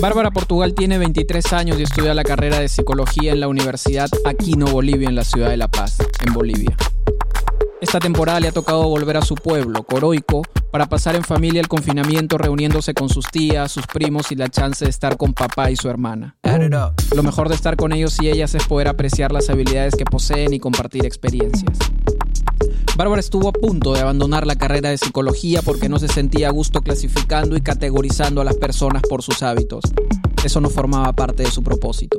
Bárbara Portugal tiene 23 años y estudia la carrera de psicología en la Universidad Aquino Bolivia en la ciudad de La Paz, en Bolivia. Esta temporada le ha tocado volver a su pueblo, Coroico, para pasar en familia el confinamiento reuniéndose con sus tías, sus primos y la chance de estar con papá y su hermana. Lo mejor de estar con ellos y ellas es poder apreciar las habilidades que poseen y compartir experiencias. Bárbara estuvo a punto de abandonar la carrera de psicología porque no se sentía a gusto clasificando y categorizando a las personas por sus hábitos. Eso no formaba parte de su propósito.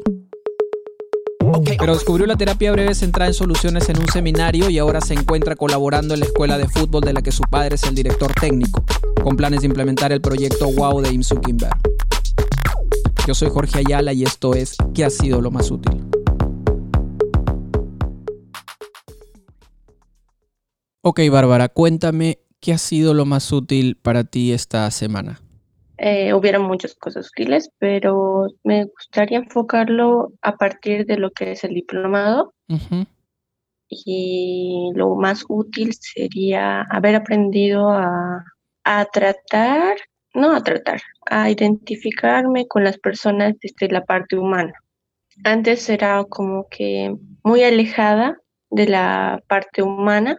Pero descubrió la terapia breve centrada en soluciones en un seminario y ahora se encuentra colaborando en la escuela de fútbol de la que su padre es el director técnico, con planes de implementar el proyecto WOW de Im Kimber. Yo soy Jorge Ayala y esto es ¿Qué ha sido lo más útil? Ok, Bárbara, cuéntame qué ha sido lo más útil para ti esta semana. Eh, hubieron muchas cosas útiles, pero me gustaría enfocarlo a partir de lo que es el diplomado. Y lo más útil sería haber aprendido a, a tratar, no a tratar, a identificarme con las personas desde la parte humana. Antes era como que muy alejada de la parte humana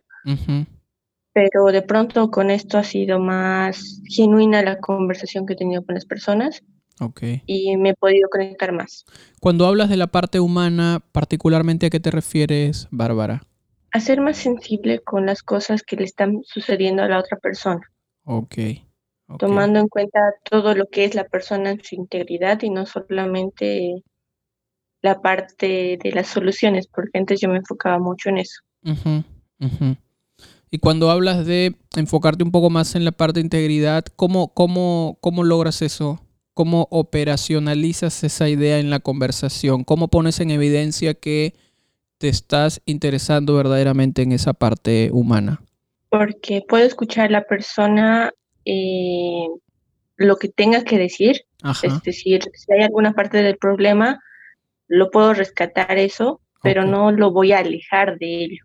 pero de pronto con esto ha sido más genuina la conversación que he tenido con las personas. Y me he podido conectar más. Cuando hablas de la parte humana, particularmente a qué te refieres, Bárbara? A ser más sensible con las cosas que le están sucediendo a la otra persona. Ok. Tomando en cuenta todo lo que es la persona en su integridad y no solamente la parte de las soluciones, porque antes yo me enfocaba mucho en eso. Y cuando hablas de enfocarte un poco más en la parte de integridad, ¿cómo, cómo, cómo logras eso? ¿Cómo operacionalizas esa idea en la conversación? ¿Cómo pones en evidencia que te estás interesando verdaderamente en esa parte humana? Porque puedo escuchar a la persona eh, lo que tenga que decir. Es decir, si hay alguna parte del problema, lo puedo rescatar eso, pero no lo voy a alejar de ello.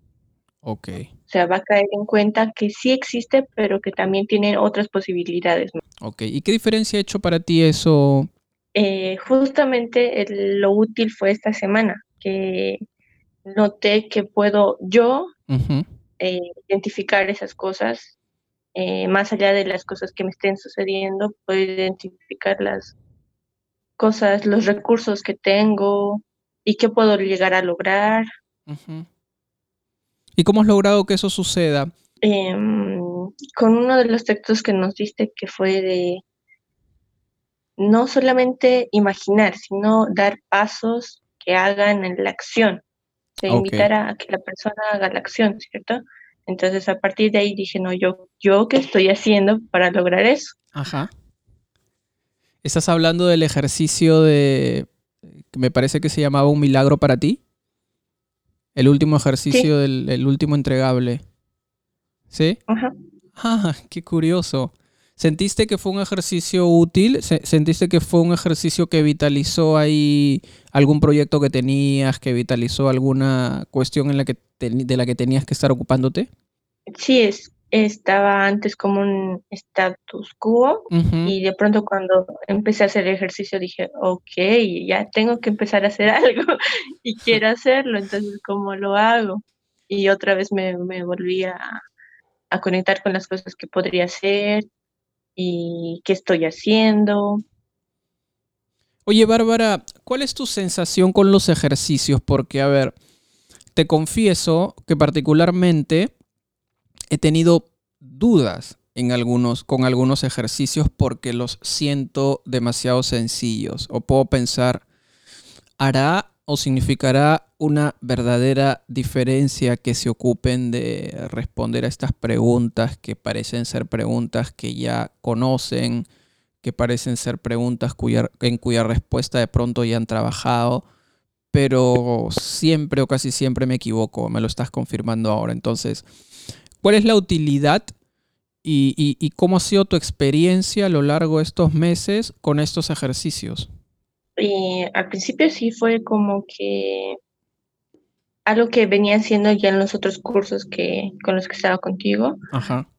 Ok. O sea, va a caer en cuenta que sí existe, pero que también tiene otras posibilidades. Ok, ¿y qué diferencia ha hecho para ti eso? Eh, justamente lo útil fue esta semana, que noté que puedo yo eh, identificar esas cosas, eh, más allá de las cosas que me estén sucediendo, puedo identificar las cosas, los recursos que tengo y qué puedo llegar a lograr. ¿Y cómo has logrado que eso suceda? Em, con uno de los textos que nos diste que fue de no solamente imaginar, sino dar pasos que hagan en la acción. Se invitar a que la persona haga la acción, ¿cierto? Entonces a partir de ahí dije, no, yo, yo qué estoy haciendo para lograr eso. Ajá. Estás hablando del ejercicio de, que me parece que se llamaba un milagro para ti. El último ejercicio del el último entregable. ¿Sí? Ajá. Ah, qué curioso. ¿Sentiste que fue un ejercicio útil? ¿Sentiste que fue un ejercicio que vitalizó ahí algún proyecto que tenías, que vitalizó alguna cuestión en la que de la que tenías que estar ocupándote? Sí, es, estaba antes como un status quo y de pronto cuando empecé a hacer ejercicio dije, ok, ya tengo que empezar a hacer algo y quiero hacerlo, entonces ¿cómo lo hago? Y otra vez me, volví a, a, conectar con las cosas que podría hacer y qué estoy haciendo. Oye, Bárbara, ¿cuál es tu sensación con los ejercicios? Porque, a ver, te confieso que particularmente he tenido dudas en algunos, con algunos ejercicios porque los siento demasiado sencillos. O puedo pensar, ¿hará o significará una verdadera diferencia que se ocupen de responder a estas preguntas que parecen ser preguntas que ya conocen, que parecen ser preguntas en cuya respuesta de pronto ya han trabajado? Pero siempre o casi siempre me equivoco, me lo estás confirmando ahora. Entonces, ¿Cuál es la utilidad y, cómo ha sido tu experiencia a lo largo de estos meses con estos ejercicios? al principio sí fue como que algo que venía haciendo ya en los otros cursos que con los que estaba contigo,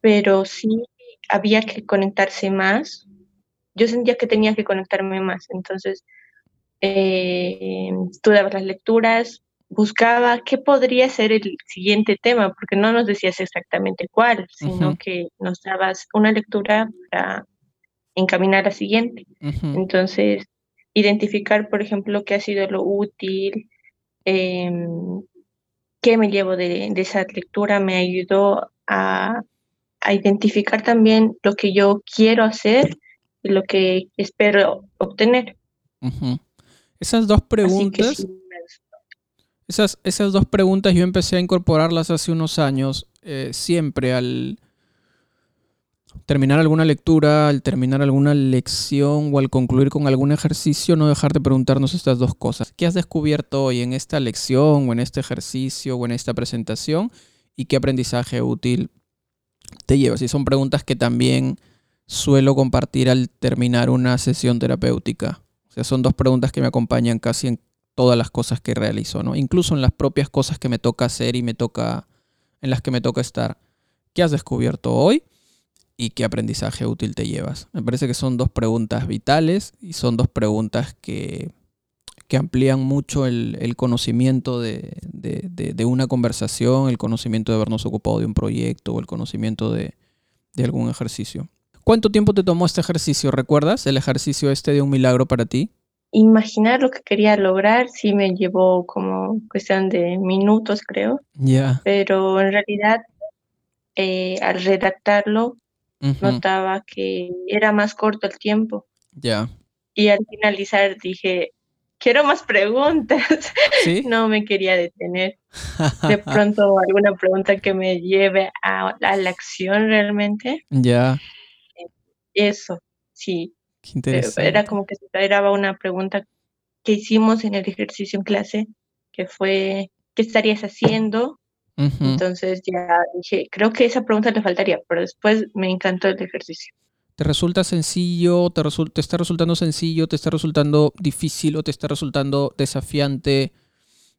pero sí había que conectarse más yo sentía que tenía que conectarme más. Entonces, eh, estudiaba las lecturas, buscaba qué podría ser el siguiente tema, porque no nos decías exactamente cuál, sino que nos dabas una lectura para encaminar a la siguiente. Entonces, identificar, por ejemplo, qué ha sido lo útil, em, qué me llevo de, esa lectura, me ayudó a, identificar también lo que yo quiero hacer y lo que espero obtener. Esas dos preguntas esas, esas dos preguntas yo empecé a incorporarlas hace unos años, eh, siempre al terminar alguna lectura, al terminar alguna lección o al concluir con algún ejercicio, no dejar de preguntarnos estas dos cosas. ¿Qué has descubierto hoy en esta lección o en este ejercicio o en esta presentación? ¿Y qué aprendizaje útil te llevas? Y son preguntas que también suelo compartir al terminar una sesión terapéutica. O sea, son dos preguntas que me acompañan casi en todas las cosas que realizo, ¿no? Incluso en las propias cosas que me toca hacer y me toca, en las que me toca estar. ¿Qué has descubierto hoy? ¿Y qué aprendizaje útil te llevas? Me parece que son dos preguntas vitales y son dos preguntas que, que amplían mucho el, conocimiento de, de, una conversación, el conocimiento de habernos ocupado de un proyecto o el conocimiento de, algún ejercicio. ¿Cuánto tiempo te tomó este ejercicio? ¿Recuerdas el ejercicio este de un milagro para ti? Imaginar lo que quería lograr sí me llevó como cuestión de minutos, creo. Ya. Pero en realidad, eh, al redactarlo, notaba que era más corto el tiempo. Ya. Y al finalizar dije, quiero más preguntas. ¿Sí? no me quería detener. De pronto alguna pregunta que me lleve a, a la acción realmente. Ya. Eso, sí. Era como que se era una pregunta que hicimos en el ejercicio en clase, que fue, ¿qué estarías haciendo? Entonces ya dije, creo que esa pregunta le faltaría, pero después me encantó el ejercicio. ¿Te resulta sencillo? Te, ¿Te está resultando sencillo? ¿Te está resultando difícil o te está resultando desafiante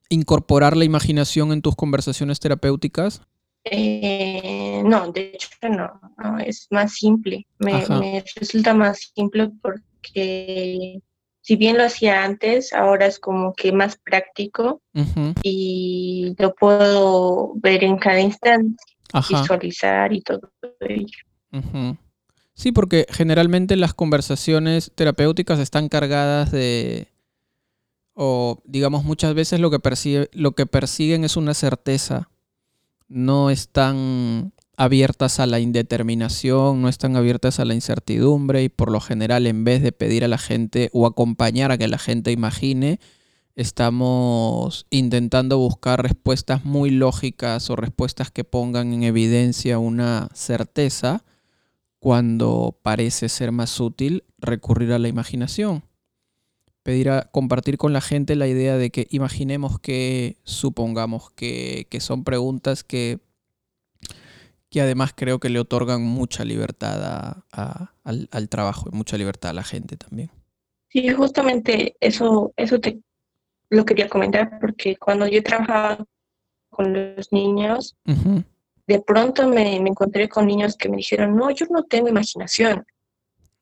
incorporar la imaginación en tus conversaciones terapéuticas? Eh, no, de hecho no, es más simple. Me, resulta más simple porque si bien lo hacía antes, ahora es como que más práctico y lo puedo ver en cada instante, visualizar y todo ello. Sí, porque generalmente las conversaciones terapéuticas están cargadas de, o digamos muchas veces lo que, lo que persiguen es una certeza no están abiertas a la indeterminación, no están abiertas a la incertidumbre y por lo general en vez de pedir a la gente o acompañar a que la gente imagine, estamos intentando buscar respuestas muy lógicas o respuestas que pongan en evidencia una certeza cuando parece ser más útil recurrir a la imaginación pedir a compartir con la gente la idea de que imaginemos que, supongamos que, son preguntas que, que además creo que le otorgan mucha libertad al, trabajo y mucha libertad a la gente también. Sí, justamente eso, eso te lo quería comentar porque cuando yo trabajaba con los niños, de pronto me, me, encontré con niños que me dijeron, no, yo no tengo imaginación.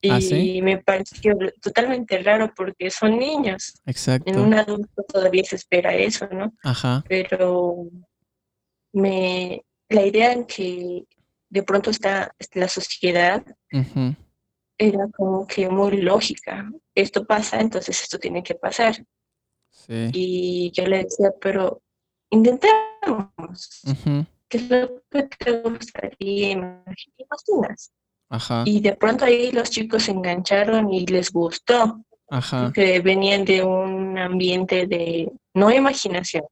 ¿Ah, y me pareció totalmente raro porque son niños. Exacto. En un adulto todavía se espera eso, ¿no? Ajá. Pero me, la idea en que de pronto está la sociedad era como que muy lógica. Esto pasa, entonces esto tiene que pasar. Sí. Y yo le decía, pero intentemos. ¿Qué es lo que te gustaría? ¿Imaginas? Y de pronto ahí los chicos se engancharon y les gustó. Que venían de un ambiente de no imaginación.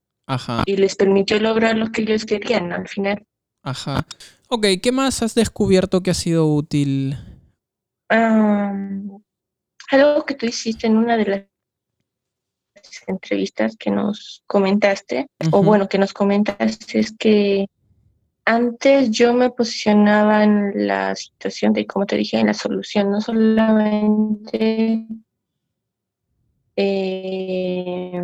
Y les permitió lograr lo que ellos querían al final. Ajá. Ok, ¿qué más has descubierto que ha sido útil? algo que tú hiciste en una de las entrevistas que nos comentaste, o bueno, que nos comentaste, es que antes yo me posicionaba en la situación de, como te dije, en la solución, no solamente em,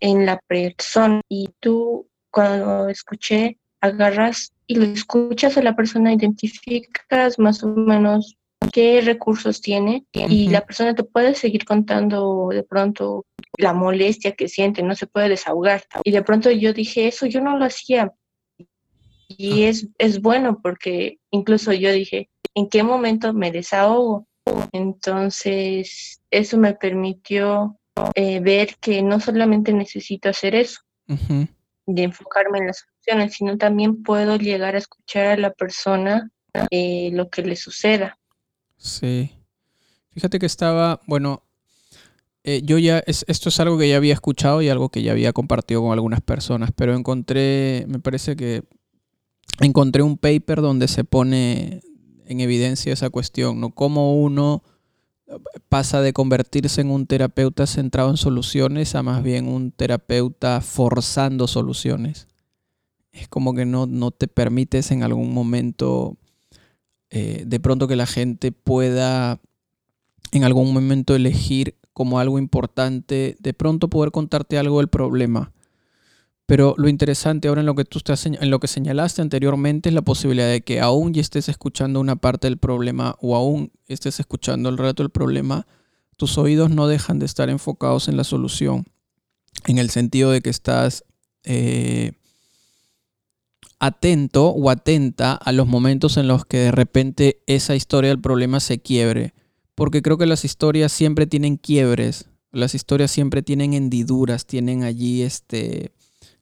en la persona. Y tú, cuando escuché, agarras y lo escuchas a la persona, identificas más o menos qué recursos tiene y la persona te puede seguir contando de pronto la molestia que siente, no se puede desahogar. Y de pronto yo dije, eso yo no lo hacía. Y es, es bueno porque incluso yo dije, ¿en qué momento me desahogo? Entonces, eso me permitió eh, ver que no solamente necesito hacer eso, de enfocarme en las soluciones, sino también puedo llegar a escuchar a la persona eh, lo que le suceda. Sí. Fíjate que estaba, bueno, eh, yo ya, esto es algo que ya había escuchado y algo que ya había compartido con algunas personas, pero encontré, me parece que encontré un paper donde se pone en evidencia esa cuestión, ¿no? Cómo uno pasa de convertirse en un terapeuta centrado en soluciones a más bien un terapeuta forzando soluciones. Es como que no, no te permites en algún momento eh, de pronto que la gente pueda en algún momento elegir como algo importante, de pronto poder contarte algo del problema. Pero lo interesante ahora en lo que tú estás en lo que señalaste anteriormente es la posibilidad de que aún ya estés escuchando una parte del problema o aún estés escuchando el relato del problema, tus oídos no dejan de estar enfocados en la solución. En el sentido de que estás eh, atento o atenta a los momentos en los que de repente esa historia del problema se quiebre. Porque creo que las historias siempre tienen quiebres, las historias siempre tienen hendiduras, tienen allí este...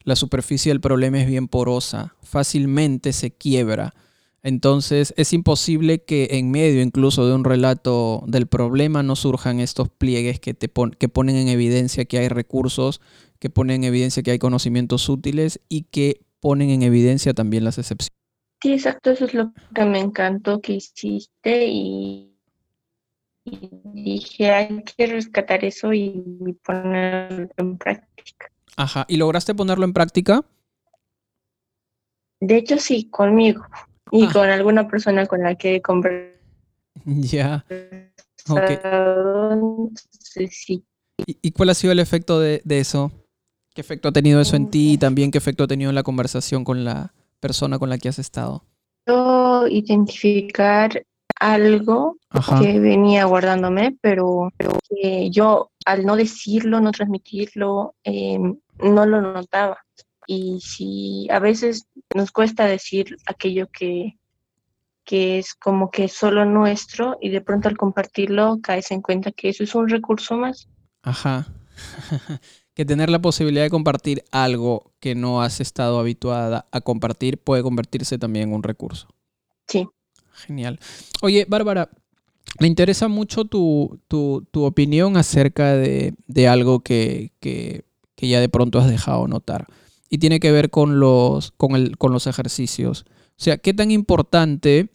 La superficie del problema es bien porosa, fácilmente se quiebra. Entonces es imposible que en medio incluso de un relato del problema no surjan estos pliegues que, te que ponen en evidencia que hay recursos, que ponen en evidencia que hay conocimientos útiles y que ponen en evidencia también las excepciones. Sí, exacto, eso es lo que me encantó que hiciste y, dije, hay que rescatar eso y ponerlo en práctica. Ajá, ¿y lograste ponerlo en práctica? De hecho, sí, conmigo y ah. con alguna persona con la que compré. Ya. Sí. ¿Y, cuál ha sido el efecto de, de eso? ¿Qué efecto ha tenido eso en ti y también qué efecto ha tenido en la conversación con la persona con la que has estado? Identificar algo que venía guardándome, pero, que yo al no decirlo, no transmitirlo, em, no lo notaba. Y si a veces nos cuesta decir aquello que, que es como que solo nuestro y de pronto al compartirlo caes en cuenta que eso es un recurso más. Ajá. que tener la posibilidad de compartir algo que no has estado habituada a compartir puede convertirse también en un recurso. Sí. Genial. Oye, Bárbara, me interesa mucho tu, opinión acerca de, algo que, ya de pronto has dejado notar. Y tiene que ver con los, con, el, con los ejercicios. O sea, ¿qué tan importante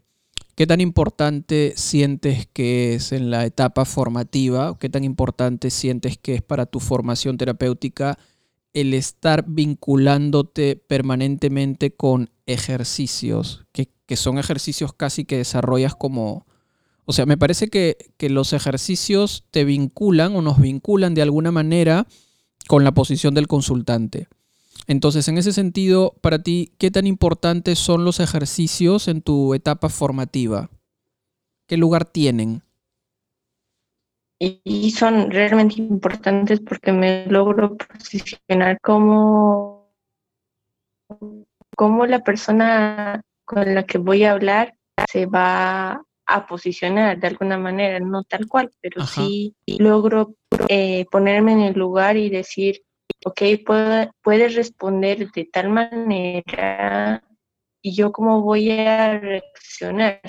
¿Qué tan importante sientes que es en la etapa formativa? ¿Qué tan importante sientes que es para tu formación terapéutica el estar vinculándote permanentemente con ejercicios, que, son ejercicios casi que desarrollas como... O sea, me parece que, que los ejercicios te vinculan o nos vinculan de alguna manera con la posición del consultante. Entonces, en ese sentido, para ti, ¿qué tan importantes son los ejercicios en tu etapa formativa? ¿Qué lugar tienen? Y son realmente importantes porque me logro posicionar como, como la persona con la que voy a hablar se va a posicionar de alguna manera, no tal cual, pero sí logro eh, ponerme en el lugar y decir, ok, puedes responder de tal manera y yo cómo voy a reaccionar.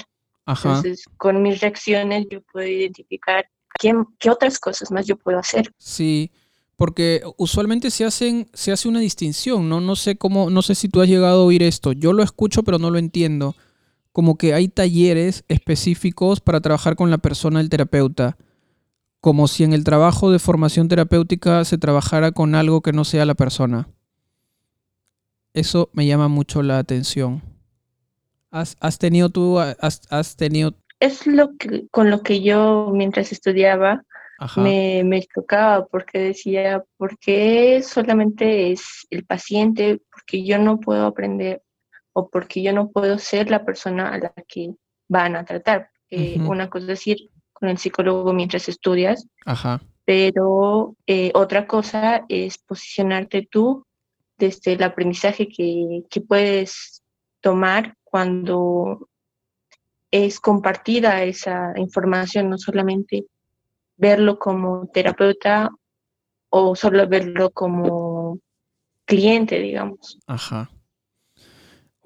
Entonces, con mis reacciones yo puedo identificar qué, qué, otras cosas más yo puedo hacer. Sí, porque usualmente se hacen, se hace una distinción, ¿no? No sé cómo, no sé si tú has llegado a oír esto. Yo lo escucho, pero no lo entiendo. Como que hay talleres específicos para trabajar con la persona del terapeuta como si en el trabajo de formación terapéutica se trabajara con algo que no sea la persona. Eso me llama mucho la atención. ¿Has, tenido tú, has, tenido... Es lo que, con lo que yo mientras estudiaba me, me, tocaba porque decía, ¿por qué solamente es el paciente? Porque yo no puedo aprender o porque yo no puedo ser la persona a la que van a tratar Eh, una cosa es ir con el psicólogo mientras estudias, Ajá. pero eh, otra cosa es posicionarte tú desde el aprendizaje que, que puedes tomar cuando es compartida esa información, no solamente verlo como terapeuta o solo verlo como cliente, digamos. Ajá.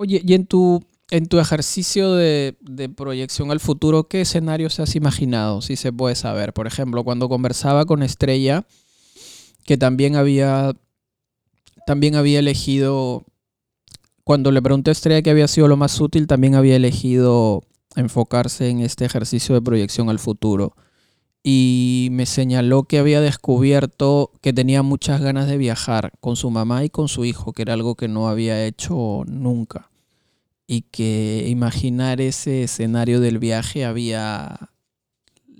Oye, y en tu, en tu ejercicio de, de proyección al futuro, ¿qué escenarios has imaginado? Si se puede saber. Por ejemplo, cuando conversaba con Estrella, que también había, también había elegido, cuando le pregunté a Estrella qué había sido lo más útil, también había elegido enfocarse en este ejercicio de proyección al futuro y me señaló que había descubierto que tenía muchas ganas de viajar con su mamá y con su hijo, que era algo que no había hecho nunca. Y que imaginar ese escenario del viaje había,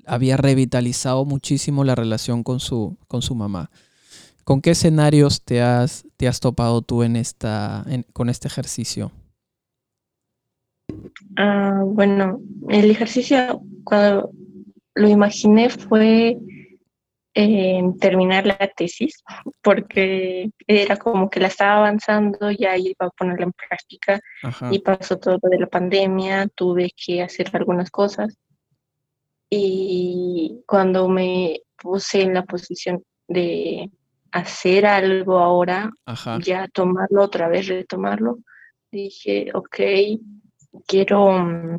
había revitalizado muchísimo la relación con su, con su mamá. ¿Con qué escenarios te has, te has topado tú en esta, con este ejercicio? Ah, bueno, el ejercicio, cuando lo imaginé fue eh, terminar la tesis, porque era como que la estaba avanzando, ya iba a ponerla en práctica y pasó todo de la pandemia, tuve que hacer algunas cosas. Y cuando me puse en la posición de hacer algo ahora, ya tomarlo otra vez, retomarlo, dije, ok, quiero mm,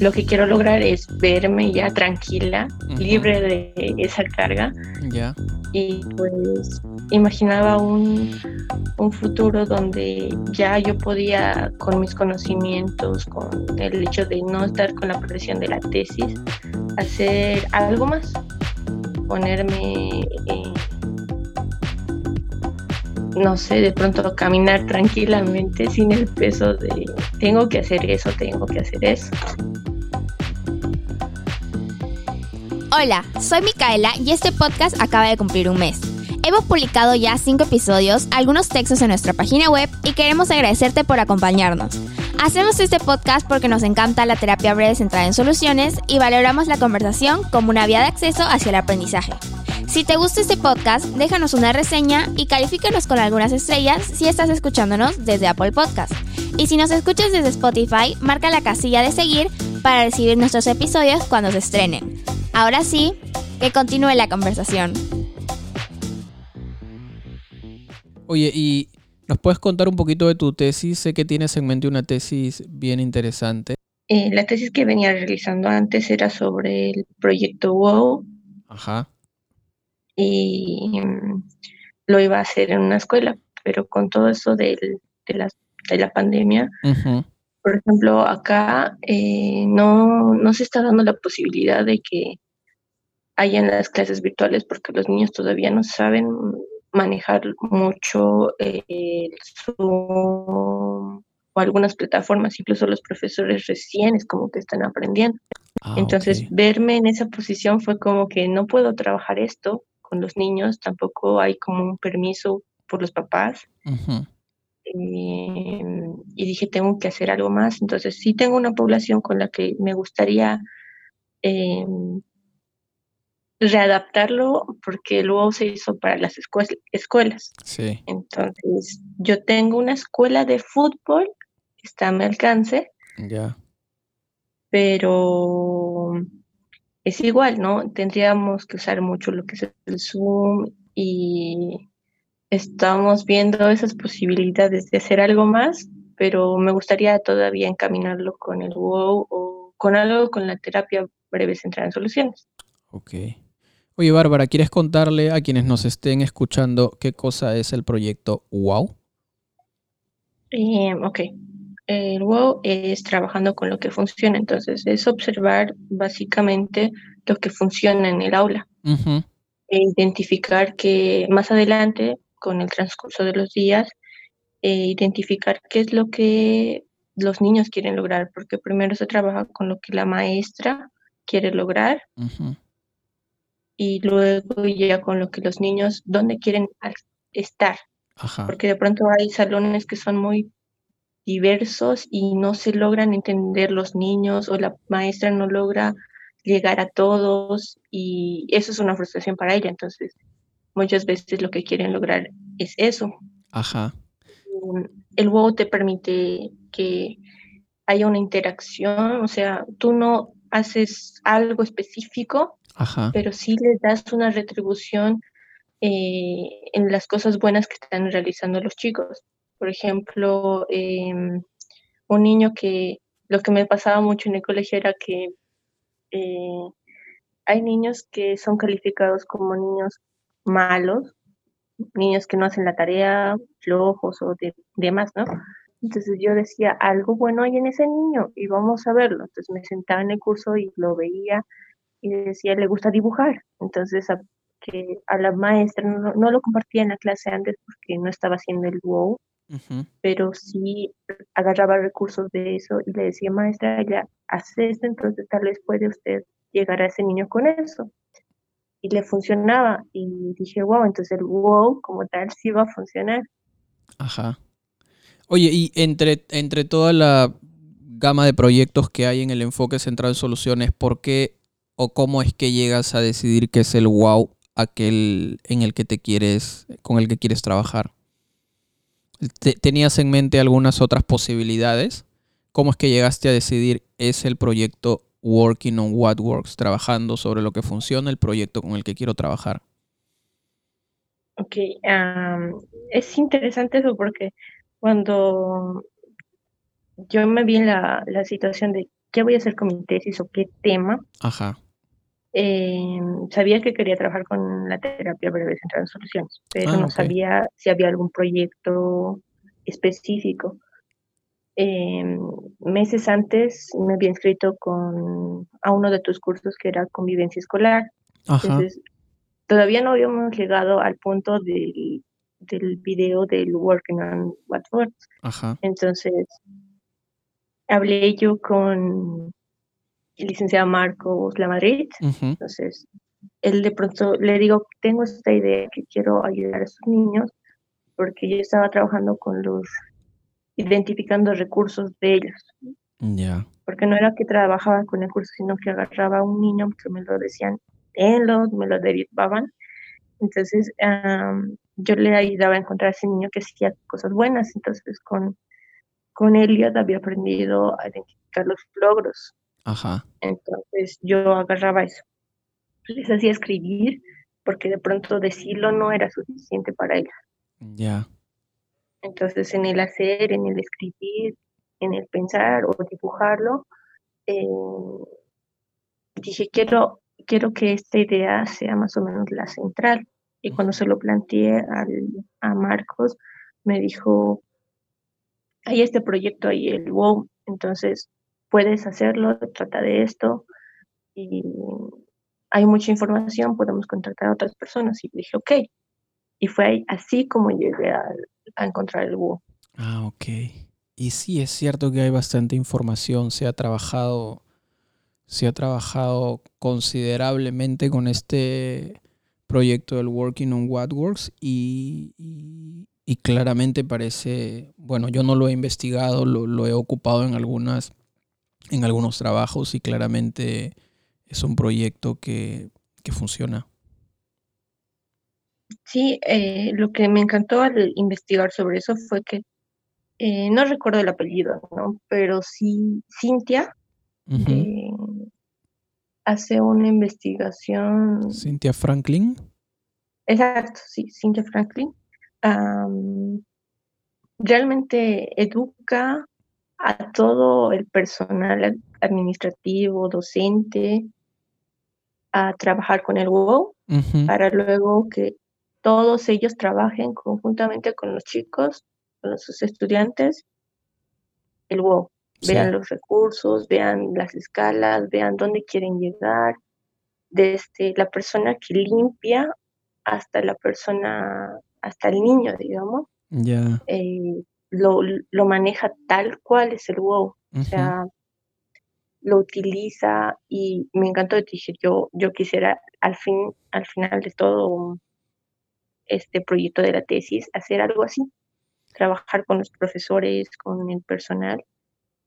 lo que quiero lograr es verme ya tranquila, libre de esa carga. Ya. Y pues imaginaba un, un, futuro donde ya yo podía, con mis conocimientos, con el hecho de no estar con la presión de la tesis, hacer algo más, ponerme eh, no sé, de pronto caminar tranquilamente sin el peso de tengo que hacer eso, tengo que hacer eso. Hola, soy Micaela y este podcast acaba de cumplir un mes. Hemos publicado ya cinco episodios, algunos textos en nuestra página web y queremos agradecerte por acompañarnos. Hacemos este podcast porque nos encanta la terapia breve centrada en soluciones y valoramos la conversación como una vía de acceso hacia el aprendizaje. Si te gusta este podcast, déjanos una reseña y califícanos con algunas estrellas si estás escuchándonos desde Apple Podcast. Y si nos escuchas desde Spotify, marca la casilla de seguir para recibir nuestros episodios cuando se estrenen. Ahora sí, que continúe la conversación. Oye, ¿y nos puedes contar un poquito de tu tesis? Sé que tienes en mente una tesis bien interesante. Eh, la tesis que venía realizando antes era sobre el proyecto WOW. Ajá y mm, lo iba a hacer en una escuela, pero con todo eso de, la, de la pandemia, por ejemplo, acá eh, no, no se está dando la posibilidad de que hayan las clases virtuales porque los niños todavía no saben manejar mucho eh, o algunas plataformas, incluso los profesores recién es como que están aprendiendo. Ah, Entonces, verme en esa posición fue como que no puedo trabajar esto con los niños, tampoco hay como un permiso por los papás. Em, y dije, tengo que hacer algo más. Entonces, sí tengo una población con la que me gustaría em, readaptarlo porque luego se hizo para las escuelas. Sí. Entonces, yo tengo una escuela de fútbol, está a mi alcance. Ya. Pero es igual, ¿no? Tendríamos que usar mucho lo que es el Zoom y estamos viendo esas posibilidades de hacer algo más, pero me gustaría todavía encaminarlo con el WOW o con algo con la terapia breve centrada en soluciones. Ok. Oye, Bárbara, ¿quieres contarle a quienes nos estén escuchando qué cosa es el proyecto WOW? Eh, ok el WOW es trabajando con lo que funciona, entonces es observar básicamente lo que funciona en el aula. E identificar que más adelante, con el transcurso de los días, e identificar qué es lo que los niños quieren lograr, porque primero se trabaja con lo que la maestra quiere lograr y luego ya con lo que los niños, dónde quieren estar. Porque de pronto hay salones que son muy diversos y no se logran entender los niños o la maestra no logra llegar a todos y eso es una frustración para ella. Entonces, muchas veces lo que quieren lograr es eso. Ajá. El WOW te permite que haya una interacción, o sea, tú no haces algo específico, pero sí le das una retribución eh, en las cosas buenas que están realizando los chicos. Por ejemplo, em, un niño que lo que me pasaba mucho en el colegio era que eh, hay niños que son calificados como niños malos, niños que no hacen la tarea, flojos o demás, ¿no? Entonces yo decía, algo bueno hay en ese niño y vamos a verlo. Entonces me sentaba en el curso y lo veía y decía, le gusta dibujar. Entonces a, que a la maestra no, lo compartía en la clase antes porque no estaba haciendo el wow, pero sí agarraba recursos de eso y le decía, maestra, ya hace esto, entonces tal vez puede usted llegar a ese niño con eso. Y le funcionaba y dije, wow, entonces el wow como tal sí va a funcionar. Ajá. Oye, y entre, entre toda la gama de proyectos que hay en el enfoque central en soluciones, ¿por qué o cómo es que llegas a decidir que es el wow aquel en el que te quieres, con el que quieres trabajar? ¿Tenías en mente algunas otras posibilidades? ¿Cómo es que llegaste a decidir es el proyecto Working on What Works, trabajando sobre lo que funciona, el proyecto con el que quiero trabajar? Ok, es interesante eso porque cuando yo me vi en la, situación de qué voy a hacer con mi tesis o qué tema, Ajá. Em, sabía que quería trabajar con la terapia breve centrada en soluciones, pero ah, no sabía si había algún proyecto específico. Em, meses antes me había inscrito con, a uno de tus cursos que era convivencia escolar. Entonces, todavía no habíamos llegado al punto del, del video del Working on What Works. Entonces, hablé yo con el licenciado Marcos Lamadrid. Entonces, él de pronto le digo, tengo esta idea que quiero ayudar a esos niños, porque yo estaba trabajando con los, identificando recursos de ellos. Ya. Porque no era que trabajaba con el curso, sino que agarraba a un niño que me lo decían, tenlo, me lo derivaban. Entonces, yo le ayudaba a encontrar a ese niño que hacía cosas buenas. Entonces, con, con Elliot había aprendido a identificar los logros Ajá. Entonces yo agarraba eso. Les hacía escribir porque de pronto decirlo no era suficiente para ellos. Ya. Entonces en el hacer, en el escribir, en el pensar o dibujarlo, eh, dije, quiero, quiero que esta idea sea más o menos la central. Y cuando se lo planteé al, a Marcos, me dijo, hay este proyecto ahí, el WOW, entonces puedes hacerlo, trata de esto y hay mucha información, podemos contactar a otras personas. Y dije, ok. Y fue así como llegué a, encontrar el búho. Ah, ok. Y sí, es cierto que hay bastante información, se ha trabajado, se ha trabajado considerablemente con este proyecto del Working on What Works y, y, claramente parece, bueno, yo no lo he investigado, lo he ocupado en algunas en algunos trabajos y claramente es un proyecto que, funciona. Sí, eh, lo que me encantó al investigar sobre eso fue que, eh, no recuerdo el apellido, ¿no? pero sí, Cintia eh, hace una investigación. Cintia Franklin. Exacto, sí, Cintia Franklin. realmente educa a todo el personal administrativo, docente, a trabajar con el WOW para luego que todos ellos trabajen conjuntamente con los chicos, con sus estudiantes, el WOW. Vean los recursos, vean las escalas, vean dónde quieren llegar, desde la persona que limpia hasta la persona, hasta el niño, digamos. Ya. Eh, lo, lo maneja tal cual es el WoW. O sea, lo utiliza y me encantó. Dije, yo, yo quisiera al fin, al final de todo este proyecto de la tesis, hacer algo así. trabajar con los profesores, con el personal,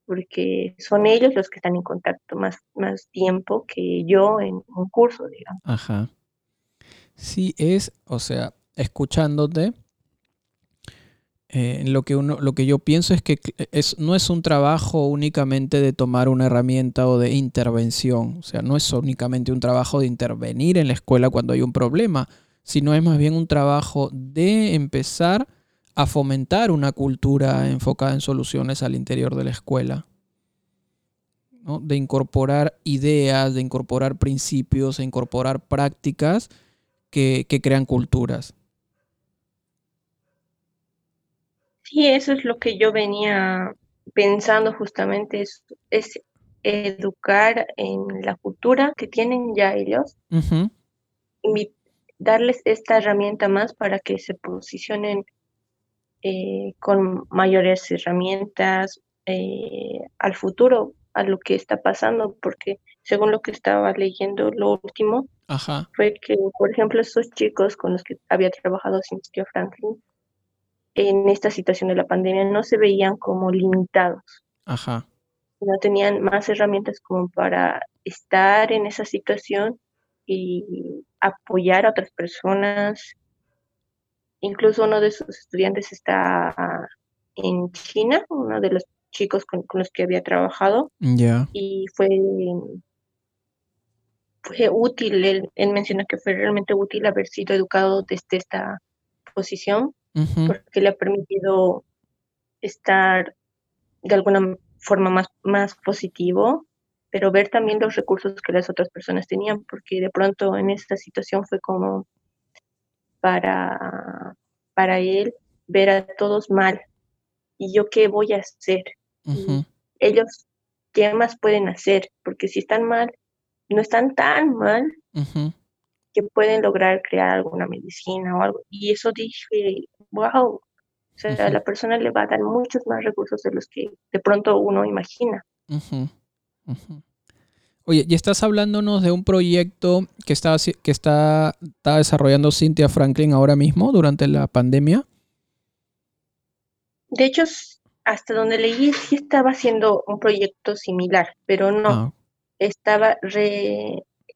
porque son ellos los que están en contacto más, más tiempo que yo en un curso, digamos. Ajá. Sí, es, o sea, escuchándote, eh, lo, que uno, lo que yo pienso es que es, no es un trabajo únicamente de tomar una herramienta o de intervención, o sea, no es únicamente un trabajo de intervenir en la escuela cuando hay un problema, sino es más bien un trabajo de empezar a fomentar una cultura enfocada en soluciones al interior de la escuela. De incorporar ideas, de incorporar principios, de incorporar prácticas que, crean culturas. Sí, eso es lo que yo venía pensando justamente, es, es educar en la cultura que tienen ya ellos, y darles esta herramienta más para que se posicionen eh, con mayores herramientas eh, al futuro, a lo que está pasando, porque según lo que estaba leyendo, lo último fue que, por ejemplo, esos chicos con los que había trabajado Cynthia Franklin, en esta situación de la pandemia no se veían como limitados. Ajá. No tenían más herramientas como para estar en esa situación y apoyar a otras personas, Incluso uno de sus estudiantes está en China, uno de los chicos con, los que había trabajado. Y fue, fue útil, él, menciona que fue realmente útil haber sido educado desde esta posición, porque le ha permitido estar de alguna forma más, más positivo, pero ver también los recursos que las otras personas tenían, porque de pronto en esta situación fue como para, para él ver a todos mal. ¿Y yo qué voy a hacer? Ellos, ¿qué más pueden hacer? Porque si están mal, no están tan mal que pueden lograr crear alguna medicina o algo. Y eso dije, wow, o sea, a la persona le va a dar muchos más recursos de los que de pronto uno imagina. Oye, y estás hablándonos de un proyecto que está, que está, está desarrollando Cynthia Franklin ahora mismo durante la pandemia. De hecho, hasta donde leí sí estaba haciendo un proyecto similar, pero no. Ah. Estaba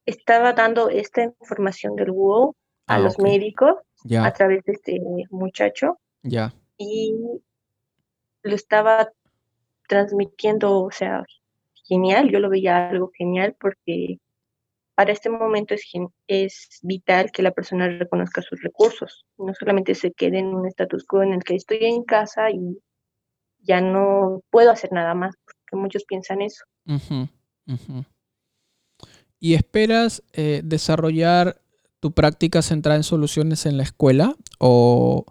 estaba dando esta información del WoW a ah, los médicos a través de este muchacho. Ya. Y lo estaba transmitiendo, o sea, genial, yo lo veía algo genial porque para este momento es, es vital que la persona reconozca sus recursos, no solamente se quede en un status quo en el que estoy en casa y ya no puedo hacer nada más, porque muchos piensan eso. ¿Y esperas eh, desarrollar tu práctica centrada en soluciones en la escuela o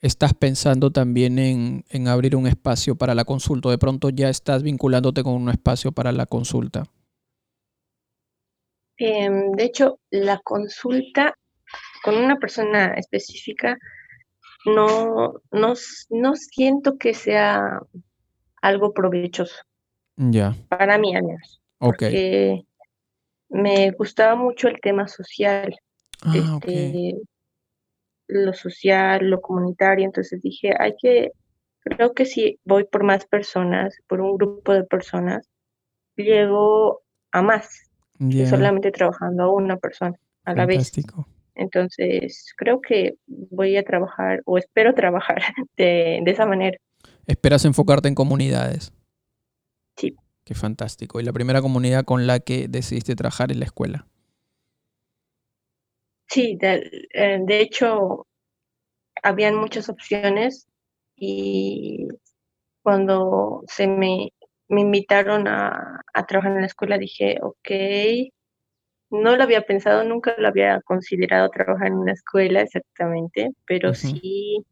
estás pensando también en, abrir un espacio para la consulta? ¿De pronto ya estás vinculándote con un espacio para la consulta? Em, de hecho, la consulta con una persona específica no, no, no siento que sea algo provechoso. Ya. Para mí, al menos. Ok. Me gustaba mucho el tema social. Ah, este, lo social, lo comunitario, entonces dije, hay que, creo que si voy por más personas, por un grupo de personas, llego a más, que solamente trabajando a una persona a la vez. Entonces, creo que voy a trabajar o espero trabajar de, de esa manera. ¿Esperas enfocarte en comunidades? Qué fantástico. ¿Y la primera comunidad con la que decidiste trabajar en la escuela? Sí, eh, de, hecho, habían muchas opciones y cuando se me, me invitaron a, trabajar en la escuela dije, ok, no lo había pensado, nunca lo había considerado trabajar en una escuela exactamente, pero sí,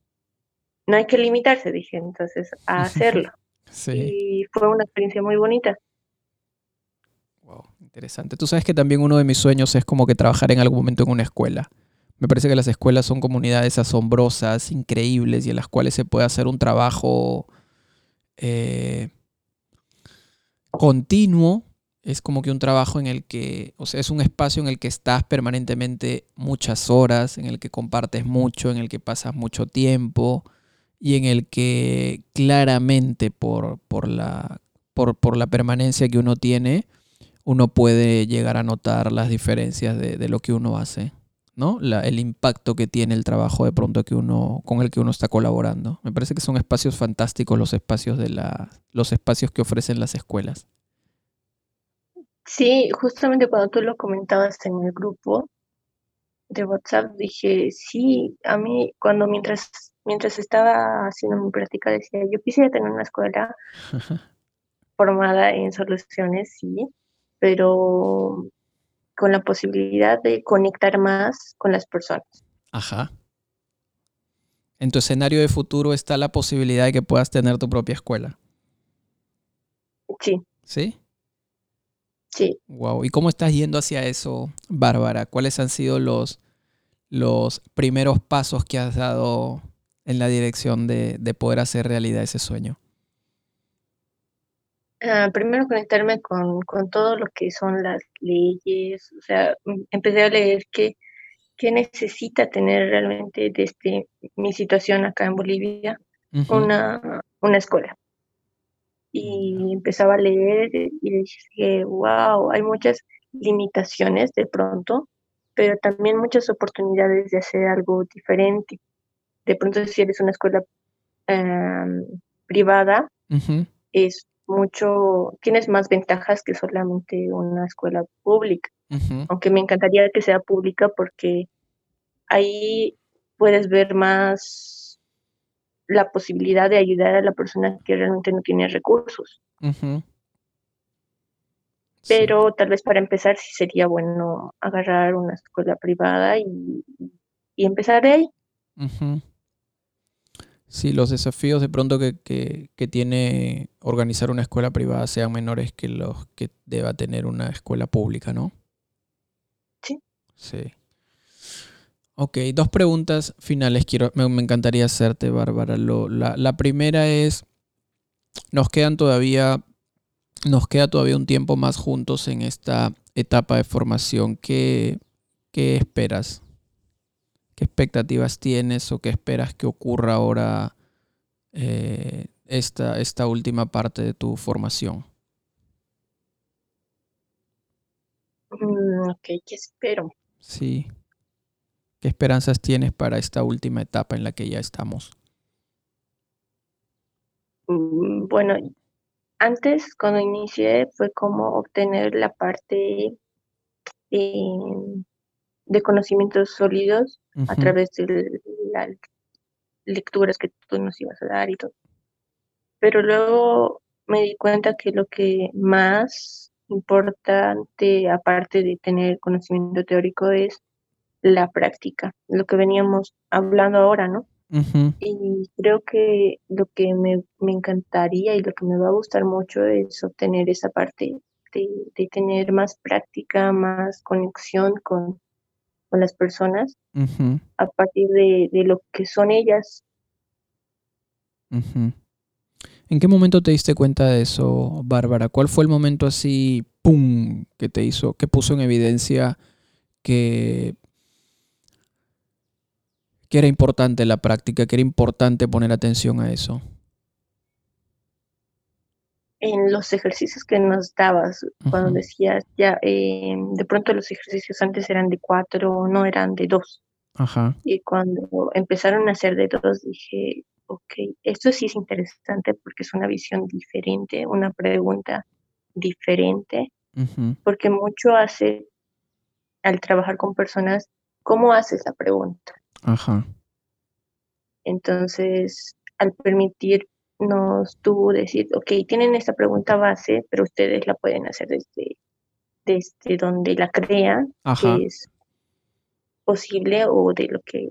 no hay que limitarse, dije, entonces, a hacerlo. Sí. Y fue una experiencia muy bonita. Wow, interesante. Tú sabes que también uno de mis sueños es como que trabajar en algún momento en una escuela. Me parece que las escuelas son comunidades asombrosas, increíbles y en las cuales se puede hacer un trabajo eh, continuo. Es como que un trabajo en el que, o sea, es un espacio en el que estás permanentemente muchas horas, en el que compartes mucho, en el que pasas mucho tiempo, y en el que claramente por, por, la, por, la permanencia que uno tiene, uno puede llegar a notar las diferencias de, lo que uno hace, ¿no? el impacto que tiene el trabajo de pronto que uno, con el que uno está colaborando. Me parece que son espacios fantásticos los espacios, de la, los espacios que ofrecen las escuelas. Sí, justamente cuando tú lo comentabas en el grupo de WhatsApp, dije, sí, a mí cuando mientras, mientras estaba haciendo mi práctica decía, yo quisiera tener una escuela formada en soluciones, sí, pero con la posibilidad de conectar más con las personas. Ajá. En tu escenario de futuro está la posibilidad de que puedas tener tu propia escuela. Sí. ¿Sí? Sí. Wow. ¿Y cómo estás yendo hacia eso, Bárbara? ¿Cuáles han sido los, los primeros pasos que has dado en la dirección de, poder hacer realidad ese sueño? Ah, primero conectarme con, todo lo que son las leyes, o sea, mm, empecé a leer qué, qué necesita tener realmente desde mi situación acá en Bolivia una, una escuela y empezaba a leer y dije, wow, hay muchas limitaciones de pronto, pero también muchas oportunidades de hacer algo diferente. De pronto si eres una escuela em, privada, es mucho, tienes más ventajas que solamente una escuela pública. Aunque me encantaría que sea pública porque ahí puedes ver más la posibilidad de ayudar a la persona que realmente no tiene recursos. Pero tal vez para empezar sí sería bueno agarrar una escuela privada y, empezar de ahí. Sí, los desafíos de pronto que, que, tiene organizar una escuela privada sean menores que los que deba tener una escuela pública, ¿no? Sí. Sí. Ok, dos preguntas finales quiero, me, encantaría hacerte, Bárbara. la, primera es, nos quedan todavía, nos queda todavía un tiempo más juntos en esta etapa de formación. ¿Qué, qué esperas? ¿Qué expectativas tienes o qué esperas que ocurra ahora eh, esta, esta última parte de tu formación? Mm, ok, ¿qué espero? Sí. ¿Qué esperanzas tienes para esta última etapa en la que ya estamos? Mm, bueno, antes cuando inicié fue como obtener la parte de conocimientos sólidos a través de las lecturas que tú nos ibas a dar y todo. Pero luego me di cuenta que lo que más importante, aparte de tener conocimiento teórico, es la práctica, lo que veníamos hablando ahora, ¿no? Y creo que lo que me, encantaría y lo que me va a gustar mucho es obtener esa parte de, tener más práctica, más conexión con, las personas a partir de, lo que son ellas. ¿En qué momento te diste cuenta de eso, Bárbara? ¿Cuál fue el momento así, pum, que te hizo, que puso en evidencia que que era importante la práctica, que era importante poner atención a eso? En los ejercicios que nos dabas, cuando decías, ya, em, de pronto los ejercicios antes eran de cuatro, no eran de dos. Ajá. Y cuando empezaron a ser de dos, dije, ok, esto sí es interesante porque es una visión diferente, una pregunta diferente, porque mucho hace al trabajar con personas, ¿cómo haces la pregunta? Ajá. Entonces, al permitirnos tú decir, ok, tienen esta pregunta base, pero ustedes la pueden hacer desde, desde donde la crean, que es posible o de lo que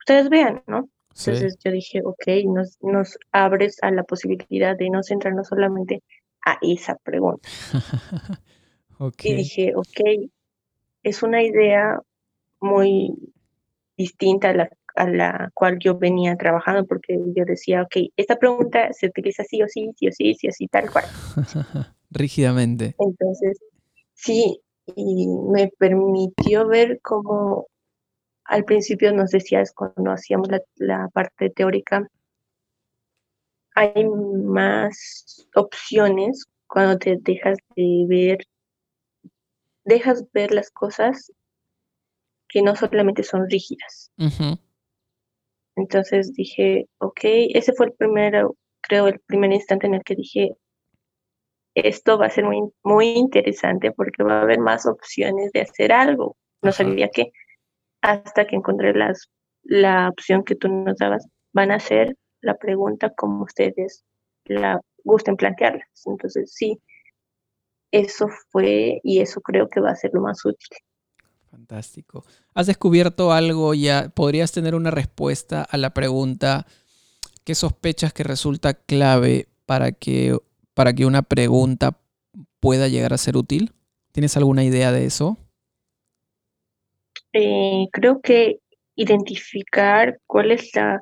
ustedes vean, ¿no? Entonces yo dije, ok, nos, nos abres a la posibilidad de no centrarnos solamente a esa pregunta. Y dije, ok, es una idea muy distinta a la, a la cual yo venía trabajando, porque yo decía, ok, esta pregunta se utiliza sí o sí, sí o sí, sí o sí, tal cual. Rígidamente. Entonces, sí, y me permitió ver cómo al principio nos decías cuando hacíamos la, parte teórica, hay más opciones cuando te dejas de ver, dejas ver las cosas que no solamente son rígidas. Entonces dije, ok, ese fue el primero, creo, el primer instante en el que dije, esto va a ser muy, muy interesante porque va a haber más opciones de hacer algo. No sabía que hasta que encontré las, la opción que tú nos dabas, van a hacer la pregunta como ustedes la gusten plantearlas. Entonces, sí, eso fue y eso creo que va a ser lo más útil. Fantástico. ¿Has descubierto algo ya? ¿Podrías tener una respuesta a la pregunta qué sospechas que resulta clave para que, para que una pregunta pueda llegar a ser útil? ¿Tienes alguna idea de eso? Eh, creo que identificar cuál es la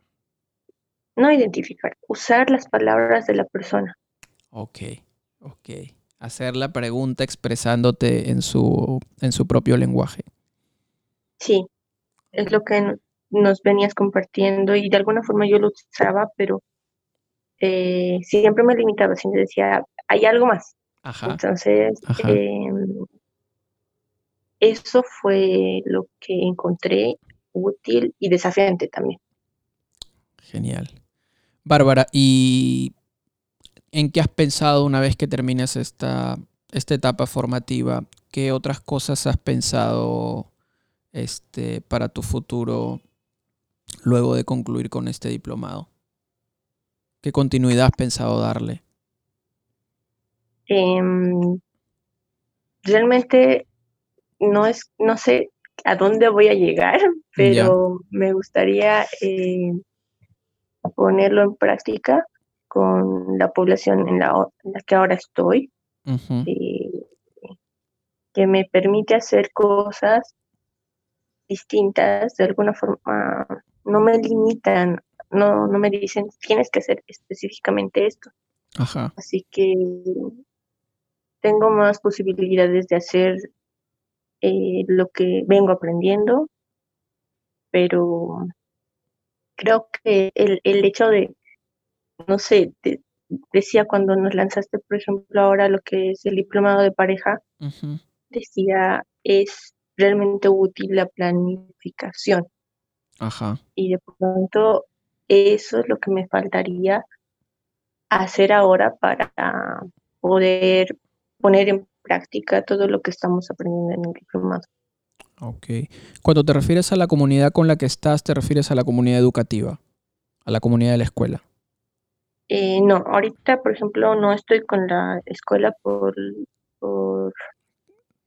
no identificar, usar las palabras de la persona. Ok, ok. Hacer la pregunta expresándote en su, en su propio lenguaje. Sí, es lo que nos venías compartiendo y de alguna forma yo lo usaba, pero eh, siempre me limitaba, siempre decía, hay algo más. Ajá. Entonces, em, eso fue lo que encontré útil y desafiante también. Genial. Bárbara, ¿y en qué has pensado una vez que termines esta, esta etapa formativa? ¿Qué otras cosas has pensado este, para tu futuro luego de concluir con este diplomado? ¿Qué continuidad has pensado darle? Em, realmente no es, no sé a dónde voy a llegar, pero me gustaría eh, ponerlo en práctica con la población en la, que ahora estoy, eh, que me permite hacer cosas distintas, de alguna forma no me limitan, no, no me dicen tienes que hacer específicamente esto. Así que tengo más posibilidades de hacer eh, lo que vengo aprendiendo, pero creo que el, el hecho de, no sé, decía cuando nos lanzaste, por ejemplo, ahora lo que es el diplomado de pareja, decía, es realmente útil la planificación. Ajá. Y de pronto eso es lo que me faltaría hacer ahora para poder poner en práctica todo lo que estamos aprendiendo en el diplomado. Ok. Cuando te refieres a la comunidad con la que estás, ¿te refieres a la comunidad educativa? ¿A la comunidad de la escuela? Eh, no, ahorita, por ejemplo, no estoy con la escuela por, por,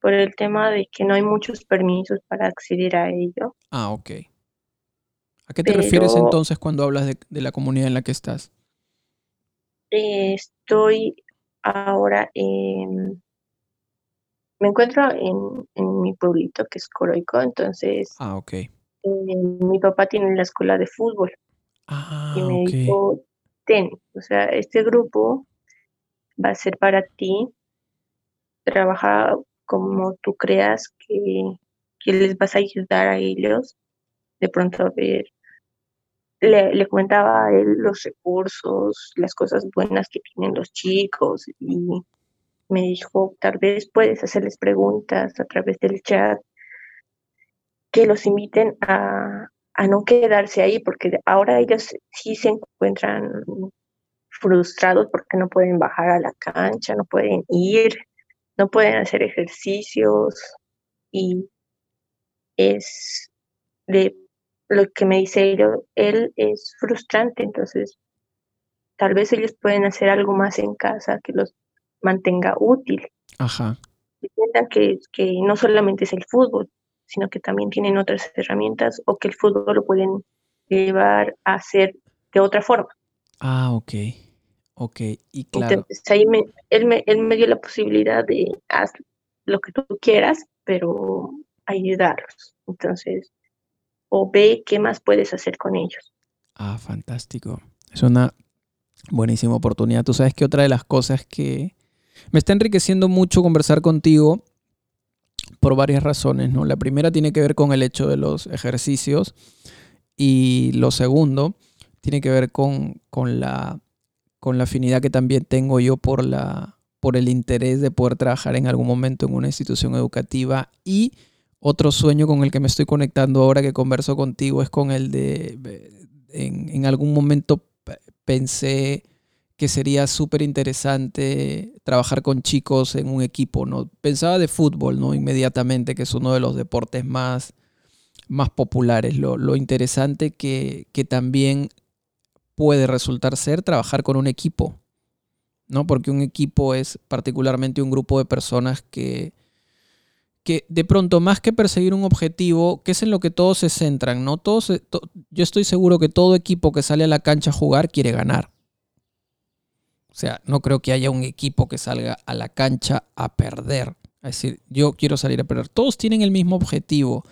el tema de que no hay muchos permisos para acceder a ello. Ah, ok. ¿A qué te refieres entonces cuando hablas de, la comunidad en la que estás? Eh, estoy ahora en me encuentro en, en, mi pueblito que es Coroico, entonces ah, okay. Eh, mi papá tiene la escuela de fútbol ah, y me dijo, ten, o sea, este grupo va a ser para ti, trabaja como tú creas que, que les vas a ayudar a ellos, de pronto a ver le, le, comentaba a él los recursos, las cosas buenas que tienen los chicos y me dijo, tal vez puedes hacerles preguntas a través del chat, que los inviten a, a no quedarse ahí, porque ahora ellos sí se encuentran frustrados porque no pueden bajar a la cancha, no pueden ir, no pueden hacer ejercicios y es de lo que me dice él, él es frustrante, entonces tal vez ellos pueden hacer algo más en casa que los mantenga útil. Ajá. Entiendan que, que no solamente es el fútbol, sino que también tienen otras herramientas o que el fútbol lo pueden llevar a hacer de otra forma. Ah, ok. Ok, y claro. Entonces ahí me, él, me, él me dio la posibilidad de haz lo que tú quieras, pero ayudarlos. Entonces, o ve qué más puedes hacer con ellos. Ah, fantástico. Es una buenísima oportunidad. Tú sabes que otra de las cosas que, me está enriqueciendo mucho conversar contigo por varias razones, ¿no? La primera tiene que ver con el hecho de los ejercicios y lo segundo tiene que ver con, la, con la afinidad que también tengo yo por, la, por el interés de poder trabajar en algún momento en una institución educativa y otro sueño con el que me estoy conectando ahora que converso contigo es con el de, en, en algún momento pensé que sería súper interesante trabajar con chicos en un equipo, ¿no? Pensaba de fútbol, ¿no? Inmediatamente, que es uno de los deportes más, más populares. Lo, lo interesante que, que, también puede resultar ser trabajar con un equipo, ¿no? Porque un equipo es particularmente un grupo de personas que, que de pronto, más que perseguir un objetivo, que es en lo que todos se centran, ¿no? Todos, yo estoy seguro que todo equipo que sale a la cancha a jugar quiere ganar o sea, no creo que haya un equipo que salga a la cancha a perder. Es decir, yo quiero salir a perder. Todos tienen el mismo objetivo,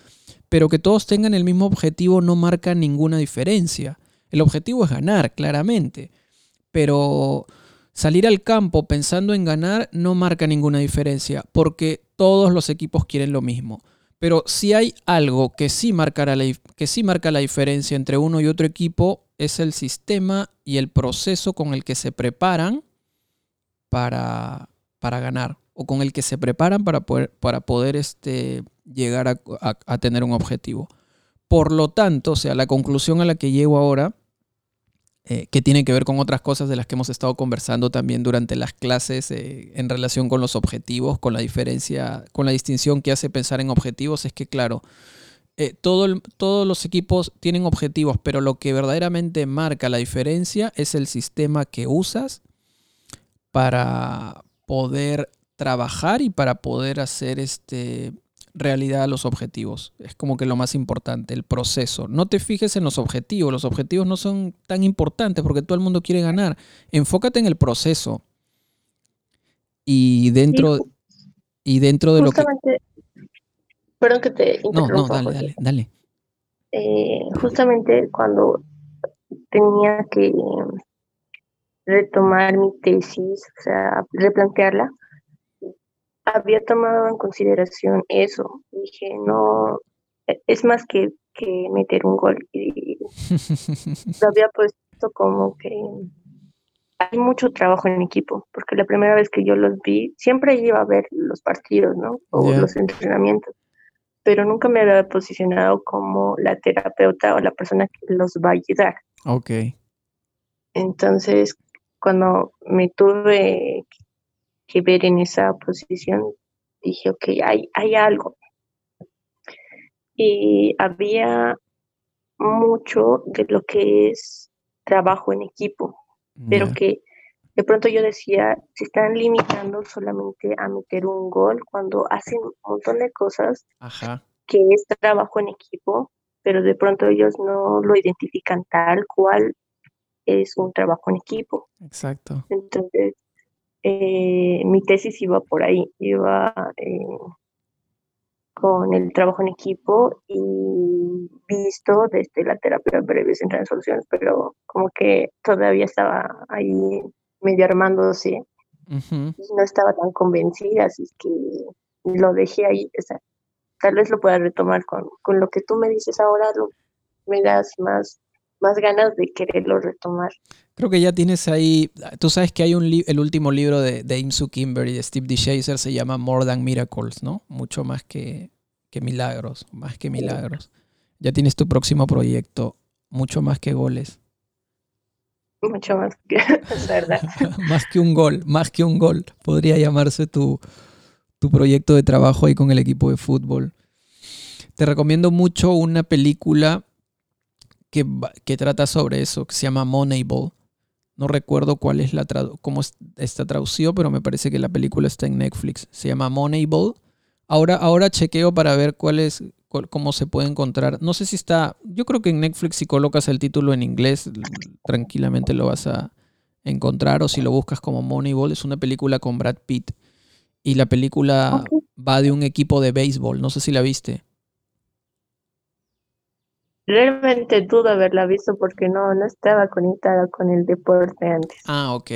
pero que todos tengan el mismo objetivo no marca ninguna diferencia. El objetivo es ganar, claramente, pero salir al campo pensando en ganar no marca ninguna diferencia, porque todos los equipos quieren lo mismo. Pero si hay algo que sí, marca la diferencia entre uno y otro equipo, es el sistema y el proceso con el que se preparan para, para ganar o con el que se preparan para poder, para poder este, llegar a, a, tener un objetivo. Por lo tanto, o sea, la conclusión a la que llego ahora, eh, que tiene que ver con otras cosas de las que hemos estado conversando también durante las clases eh, en relación con los objetivos, con la diferencia, con la distinción que hace pensar en objetivos, es que, claro, eh, todos los equipos tienen objetivos, pero lo que verdaderamente marca la diferencia es el sistema que usas para poder trabajar y para poder hacer este, realidad los objetivos. Es como que lo más importante, el proceso. No te fijes en los objetivos, los objetivos no son tan importantes porque todo el mundo quiere ganar. Enfócate en el proceso. Y dentro, y dentro de lo que... Perdón que te No, no, dale, dale, dale. Eh, justamente cuando tenía que retomar mi tesis, o sea, replantearla, había tomado en consideración eso. Dije, no, es más que, que meter un gol. Y lo había puesto como que hay mucho trabajo en equipo, porque la primera vez que yo los vi, siempre iba a ver los partidos, ¿no? O los entrenamientos pero nunca me había posicionado como la terapeuta o la persona que los va a ayudar. Ok. Entonces, cuando me tuve que ver en esa posición, dije, ok, hay, hay algo. Y había mucho de lo que es trabajo en equipo, pero que de pronto yo decía, se están limitando solamente a meter un gol cuando hacen un montón de cosas que es trabajo en equipo, pero de pronto ellos no lo identifican tal cual es un trabajo en equipo. Exacto. Entonces, eh, mi tesis iba por ahí, iba eh, con el trabajo en equipo y visto desde la terapia breve en soluciones, pero como que todavía estaba ahí medio armándose. No estaba tan convencida, así que lo dejé ahí. tal vez lo pueda retomar con, con lo que tú me dices ahora, lo, me das más, más ganas de quererlo retomar. Creo que ya tienes ahí, tú sabes que hay un el último libro de, de Imsu Kimber y de Steve DeShazer se llama More Than Miracles, ¿no? Mucho más que, que milagros, más que milagros. Ya tienes tu próximo proyecto, mucho más que goles. Mucho más que, es verdad. más que un gol, más que un gol. Podría llamarse tu, tu proyecto de trabajo ahí con el equipo de fútbol. Te recomiendo mucho una película que, que trata sobre eso, que se llama Moneyball. No recuerdo cuál es la cómo está traducido, pero me parece que la película está en Netflix. Se llama Moneyball. Ahora, ahora chequeo para ver cuál es, cómo se puede encontrar. No sé si está, yo creo que en Netflix si colocas el título en inglés, tranquilamente lo vas a encontrar, o si lo buscas como Moneyball, es una película con Brad Pitt. Y la película va de un equipo de béisbol, no sé si la viste. Realmente dudo haberla visto porque no, no estaba conectada con el deporte antes. Ah, ok.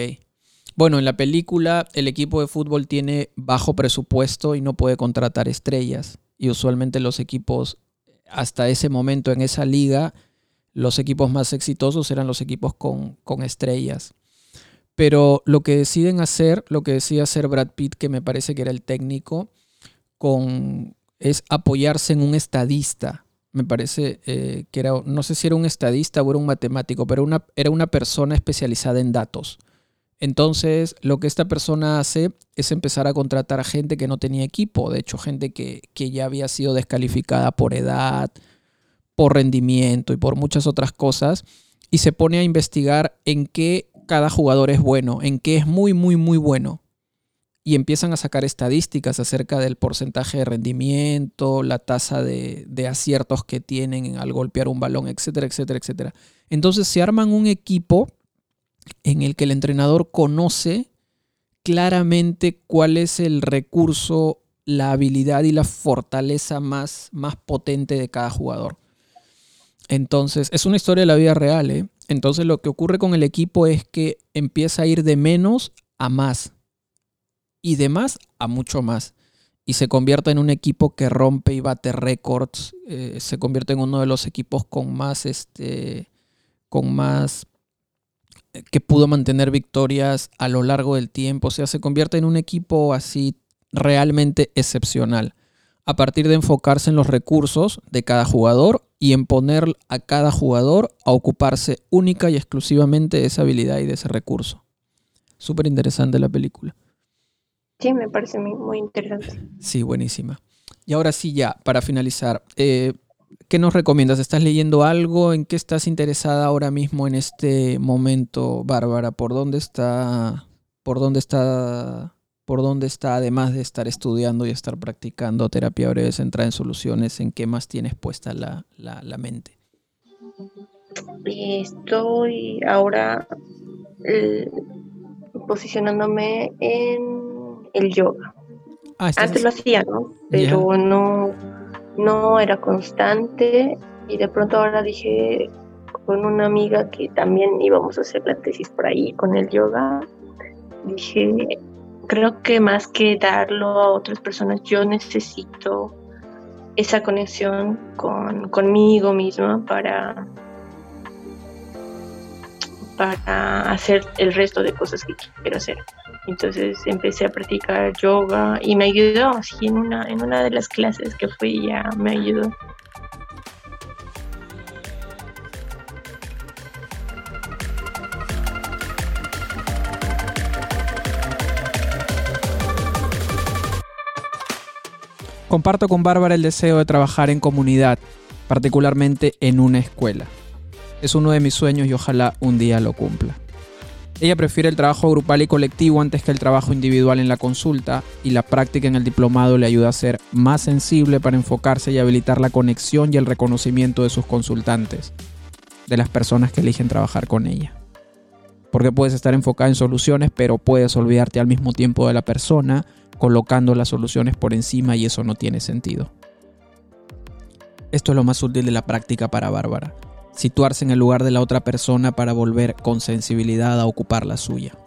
Bueno, en la película el equipo de fútbol tiene bajo presupuesto y no puede contratar estrellas y usualmente los equipos, hasta ese momento en esa liga, los equipos más exitosos eran los equipos con, con estrellas. Pero lo que deciden hacer, lo que decía hacer Brad Pitt, que me parece que era el técnico, con, es apoyarse en un estadista. Me parece eh, que era, no sé si era un estadista o era un matemático, pero una, era una persona especializada en datos. Entonces, lo que esta persona hace es empezar a contratar a gente que no tenía equipo, de hecho, gente que, que ya había sido descalificada por edad, por rendimiento y por muchas otras cosas, y se pone a investigar en qué cada jugador es bueno, en qué es muy, muy, muy bueno. Y empiezan a sacar estadísticas acerca del porcentaje de rendimiento, la tasa de, aciertos que tienen al golpear un balón, etcétera, etcétera, etcétera. Entonces se arman un equipo en el que el entrenador conoce claramente cuál es el recurso, la habilidad y la fortaleza más, más potente de cada jugador. Entonces, es una historia de la vida real. ¿eh? Entonces, lo que ocurre con el equipo es que empieza a ir de menos a más. Y de más a mucho más. Y se convierte en un equipo que rompe y bate récords. Eh, se convierte en uno de los equipos con más, este, con más que pudo mantener victorias a lo largo del tiempo. O sea, se convierte en un equipo así realmente excepcional. A partir de enfocarse en los recursos de cada jugador y en poner a cada jugador a ocuparse única y exclusivamente de esa habilidad y de ese recurso. Súper interesante la película. Sí, me parece muy, interesante. Sí, buenísima. Y ahora sí, ya, para finalizar, eh, ¿Qué nos recomiendas? ¿Estás leyendo algo? ¿En qué estás interesada ahora mismo en este momento, Bárbara? ¿Por dónde está? ¿Por dónde está? ¿Por dónde está, además de estar estudiando y estar practicando terapia breve centrada en soluciones, en qué más tienes puesta la, mente? Estoy ahora eh, posicionándome en el yoga. Ah, Antes lo hacía, ¿no? Pero no no era constante y de pronto ahora dije con una amiga que también íbamos a hacer la tesis por ahí con el yoga, dije, creo que más que darlo a otras personas, yo necesito esa conexión con, conmigo misma para, para hacer el resto de cosas que quiero hacer. Entonces empecé a practicar yoga y me ayudó, así en una, en una de las clases que fui ya me ayudó. Comparto con Bárbara el deseo de trabajar en comunidad, particularmente en una escuela. Es uno de mis sueños y ojalá un día lo cumpla. Ella prefiere el trabajo grupal y colectivo antes que el trabajo individual en la consulta y la práctica en el diplomado le ayuda a ser más sensible para enfocarse y habilitar la conexión y el reconocimiento de sus consultantes, de las personas que eligen trabajar con ella. Porque puedes estar enfocada en soluciones, pero puedes olvidarte al mismo tiempo de la persona, colocando las soluciones por encima y eso no tiene sentido. Esto es lo más útil de la práctica para Bárbara situarse en el lugar de la otra persona para volver con sensibilidad a ocupar la suya.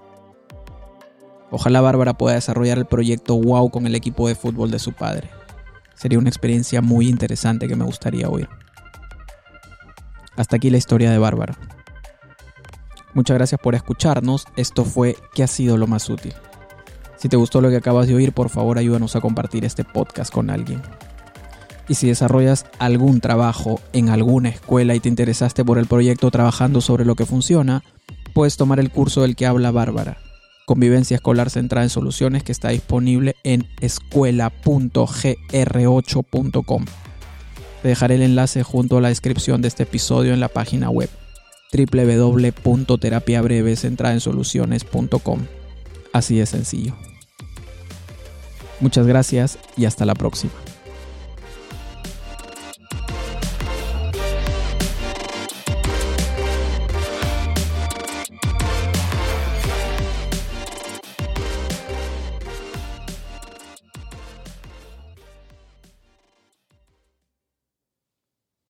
Ojalá Bárbara pueda desarrollar el proyecto WOW con el equipo de fútbol de su padre. Sería una experiencia muy interesante que me gustaría oír. Hasta aquí la historia de Bárbara. Muchas gracias por escucharnos. Esto fue ¿Qué ha sido lo más útil? Si te gustó lo que acabas de oír, por favor ayúdanos a compartir este podcast con alguien. Y si desarrollas algún trabajo en alguna escuela y te interesaste por el proyecto trabajando sobre lo que funciona, puedes tomar el curso del que habla Bárbara, Convivencia Escolar Centrada en Soluciones, que está disponible en escuela.gr8.com. Te dejaré el enlace junto a la descripción de este episodio en la página web www.terapiabrevecentraensoluciones.com. Así de sencillo. Muchas gracias y hasta la próxima.